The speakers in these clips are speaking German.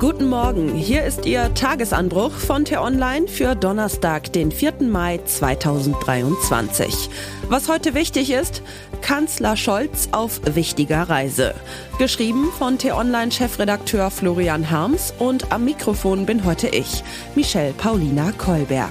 Guten Morgen, hier ist Ihr Tagesanbruch von T-Online für Donnerstag, den 4. Mai 2023. Was heute wichtig ist, Kanzler Scholz auf wichtiger Reise. Geschrieben von T-Online-Chefredakteur Florian Harms und am Mikrofon bin heute ich, Michelle Paulina Kolberg.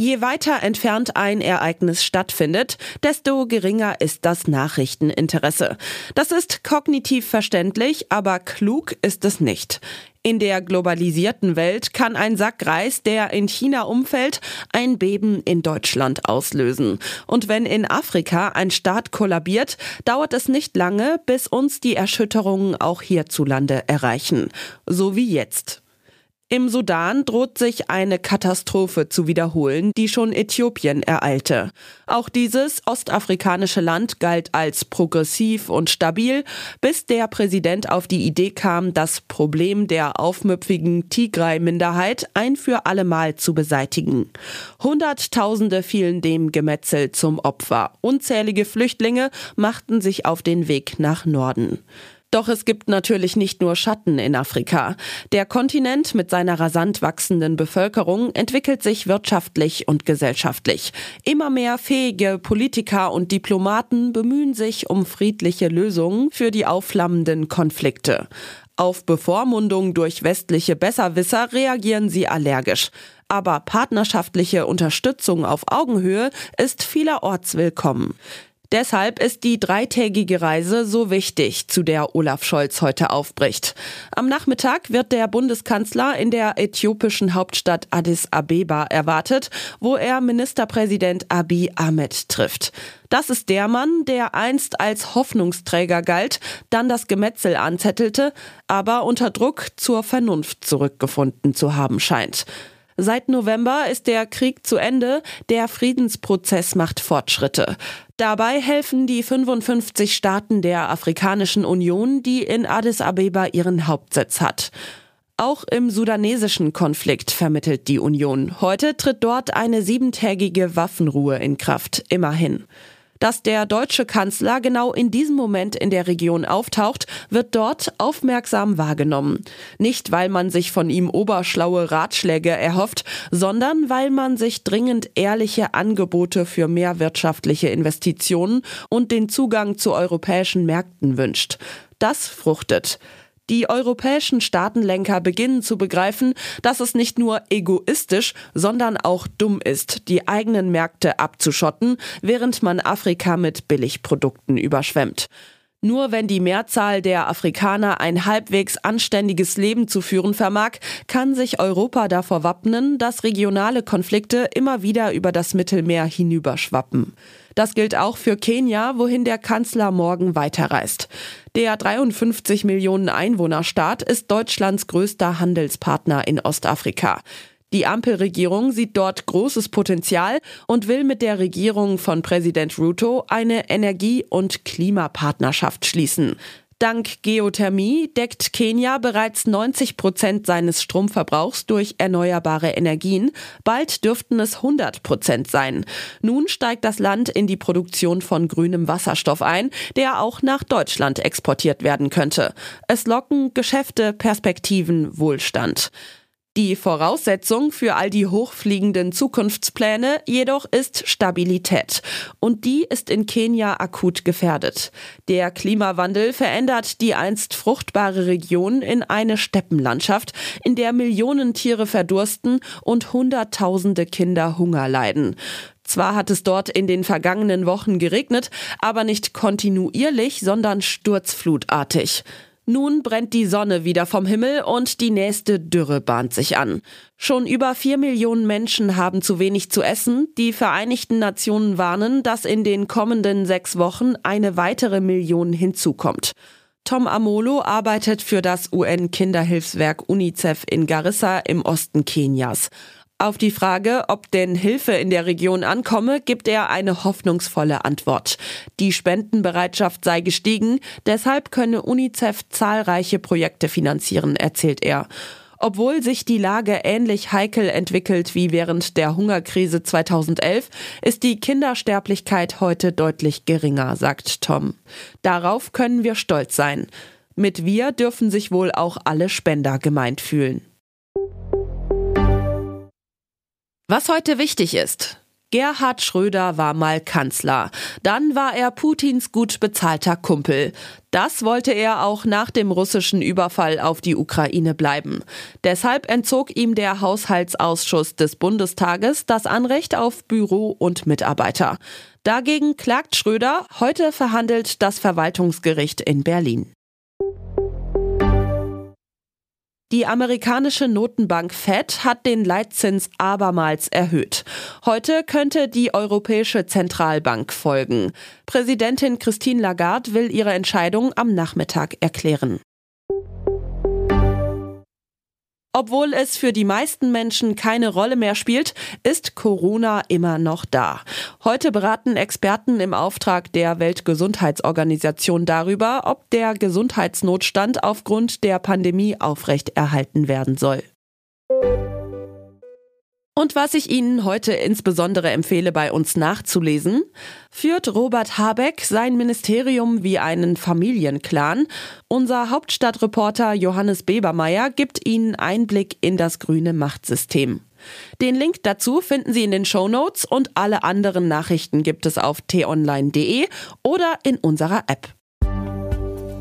Je weiter entfernt ein Ereignis stattfindet, desto geringer ist das Nachrichteninteresse. Das ist kognitiv verständlich, aber klug ist es nicht. In der globalisierten Welt kann ein Sack Reis, der in China umfällt, ein Beben in Deutschland auslösen. Und wenn in Afrika ein Staat kollabiert, dauert es nicht lange, bis uns die Erschütterungen auch hierzulande erreichen. So wie jetzt. Im Sudan droht sich eine Katastrophe zu wiederholen, die schon Äthiopien ereilte. Auch dieses ostafrikanische Land galt als progressiv und stabil, bis der Präsident auf die Idee kam, das Problem der aufmüpfigen Tigray-Minderheit ein für allemal zu beseitigen. Hunderttausende fielen dem Gemetzel zum Opfer. Unzählige Flüchtlinge machten sich auf den Weg nach Norden. Doch es gibt natürlich nicht nur Schatten in Afrika. Der Kontinent mit seiner rasant wachsenden Bevölkerung entwickelt sich wirtschaftlich und gesellschaftlich. Immer mehr fähige Politiker und Diplomaten bemühen sich um friedliche Lösungen für die aufflammenden Konflikte. Auf Bevormundung durch westliche Besserwisser reagieren sie allergisch. Aber partnerschaftliche Unterstützung auf Augenhöhe ist vielerorts willkommen. Deshalb ist die dreitägige Reise so wichtig, zu der Olaf Scholz heute aufbricht. Am Nachmittag wird der Bundeskanzler in der äthiopischen Hauptstadt Addis Abeba erwartet, wo er Ministerpräsident Abiy Ahmed trifft. Das ist der Mann, der einst als Hoffnungsträger galt, dann das Gemetzel anzettelte, aber unter Druck zur Vernunft zurückgefunden zu haben scheint. Seit November ist der Krieg zu Ende, der Friedensprozess macht Fortschritte. Dabei helfen die 55 Staaten der Afrikanischen Union, die in Addis Abeba ihren Hauptsitz hat. Auch im sudanesischen Konflikt vermittelt die Union. Heute tritt dort eine siebentägige Waffenruhe in Kraft. Immerhin. Dass der deutsche Kanzler genau in diesem Moment in der Region auftaucht, wird dort aufmerksam wahrgenommen. Nicht, weil man sich von ihm oberschlaue Ratschläge erhofft, sondern weil man sich dringend ehrliche Angebote für mehr wirtschaftliche Investitionen und den Zugang zu europäischen Märkten wünscht. Das fruchtet. Die europäischen Staatenlenker beginnen zu begreifen, dass es nicht nur egoistisch, sondern auch dumm ist, die eigenen Märkte abzuschotten, während man Afrika mit Billigprodukten überschwemmt. Nur wenn die Mehrzahl der Afrikaner ein halbwegs anständiges Leben zu führen vermag, kann sich Europa davor wappnen, dass regionale Konflikte immer wieder über das Mittelmeer hinüberschwappen. Das gilt auch für Kenia, wohin der Kanzler morgen weiterreist. Der 53 Millionen Einwohnerstaat ist Deutschlands größter Handelspartner in Ostafrika. Die Ampelregierung sieht dort großes Potenzial und will mit der Regierung von Präsident Ruto eine Energie- und Klimapartnerschaft schließen. Dank Geothermie deckt Kenia bereits 90 Prozent seines Stromverbrauchs durch erneuerbare Energien. Bald dürften es 100 Prozent sein. Nun steigt das Land in die Produktion von grünem Wasserstoff ein, der auch nach Deutschland exportiert werden könnte. Es locken Geschäfte, Perspektiven, Wohlstand. Die Voraussetzung für all die hochfliegenden Zukunftspläne jedoch ist Stabilität. Und die ist in Kenia akut gefährdet. Der Klimawandel verändert die einst fruchtbare Region in eine Steppenlandschaft, in der Millionen Tiere verdursten und Hunderttausende Kinder Hunger leiden. Zwar hat es dort in den vergangenen Wochen geregnet, aber nicht kontinuierlich, sondern sturzflutartig. Nun brennt die Sonne wieder vom Himmel und die nächste Dürre bahnt sich an. Schon über vier Millionen Menschen haben zu wenig zu essen. Die Vereinigten Nationen warnen, dass in den kommenden sechs Wochen eine weitere Million hinzukommt. Tom Amolo arbeitet für das UN-Kinderhilfswerk UNICEF in Garissa im Osten Kenias. Auf die Frage, ob denn Hilfe in der Region ankomme, gibt er eine hoffnungsvolle Antwort. Die Spendenbereitschaft sei gestiegen, deshalb könne UNICEF zahlreiche Projekte finanzieren, erzählt er. Obwohl sich die Lage ähnlich heikel entwickelt wie während der Hungerkrise 2011, ist die Kindersterblichkeit heute deutlich geringer, sagt Tom. Darauf können wir stolz sein. Mit wir dürfen sich wohl auch alle Spender gemeint fühlen. Was heute wichtig ist. Gerhard Schröder war mal Kanzler. Dann war er Putins gut bezahlter Kumpel. Das wollte er auch nach dem russischen Überfall auf die Ukraine bleiben. Deshalb entzog ihm der Haushaltsausschuss des Bundestages das Anrecht auf Büro und Mitarbeiter. Dagegen klagt Schröder. Heute verhandelt das Verwaltungsgericht in Berlin. Die amerikanische Notenbank Fed hat den Leitzins abermals erhöht. Heute könnte die Europäische Zentralbank folgen. Präsidentin Christine Lagarde will ihre Entscheidung am Nachmittag erklären. Obwohl es für die meisten Menschen keine Rolle mehr spielt, ist Corona immer noch da. Heute beraten Experten im Auftrag der Weltgesundheitsorganisation darüber, ob der Gesundheitsnotstand aufgrund der Pandemie aufrechterhalten werden soll. Und was ich Ihnen heute insbesondere empfehle, bei uns nachzulesen, führt Robert Habeck sein Ministerium wie einen Familienclan. Unser Hauptstadtreporter Johannes Bebermeier gibt Ihnen Einblick in das grüne Machtsystem. Den Link dazu finden Sie in den Show Notes und alle anderen Nachrichten gibt es auf t-online.de oder in unserer App.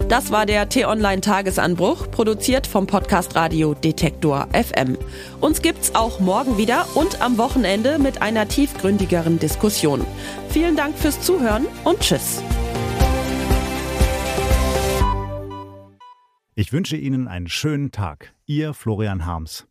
Das war der T-Online Tagesanbruch, produziert vom Podcast Radio Detektor FM. Uns gibt's auch morgen wieder und am Wochenende mit einer tiefgründigeren Diskussion. Vielen Dank fürs Zuhören und Tschüss. Ich wünsche Ihnen einen schönen Tag. Ihr Florian Harms.